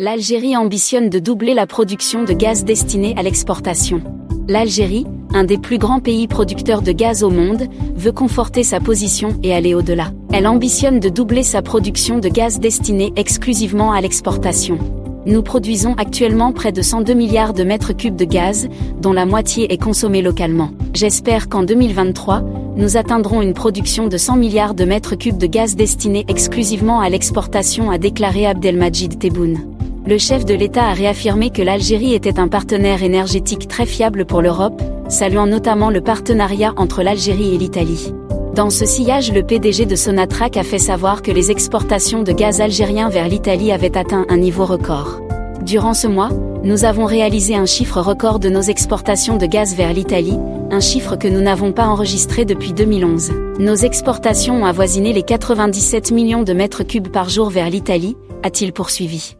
L'Algérie ambitionne de doubler la production de gaz destiné à l'exportation. L'Algérie, un des plus grands pays producteurs de gaz au monde, veut conforter sa position et aller au-delà. Elle ambitionne de doubler sa production de gaz destiné exclusivement à l'exportation. Nous produisons actuellement près de 102 milliards de mètres cubes de gaz, dont la moitié est consommée localement. J'espère qu'en 2023, nous atteindrons une production de 100 milliards de mètres cubes de gaz destinés exclusivement à l'exportation, a déclaré Abdelmajid Tebboune le chef de l'État a réaffirmé que l'Algérie était un partenaire énergétique très fiable pour l'Europe, saluant notamment le partenariat entre l'Algérie et l'Italie. Dans ce sillage, le PDG de Sonatrach a fait savoir que les exportations de gaz algérien vers l'Italie avaient atteint un niveau record. Durant ce mois, nous avons réalisé un chiffre record de nos exportations de gaz vers l'Italie, un chiffre que nous n'avons pas enregistré depuis 2011. Nos exportations ont avoisiné les 97 millions de mètres cubes par jour vers l'Italie, a-t-il poursuivi.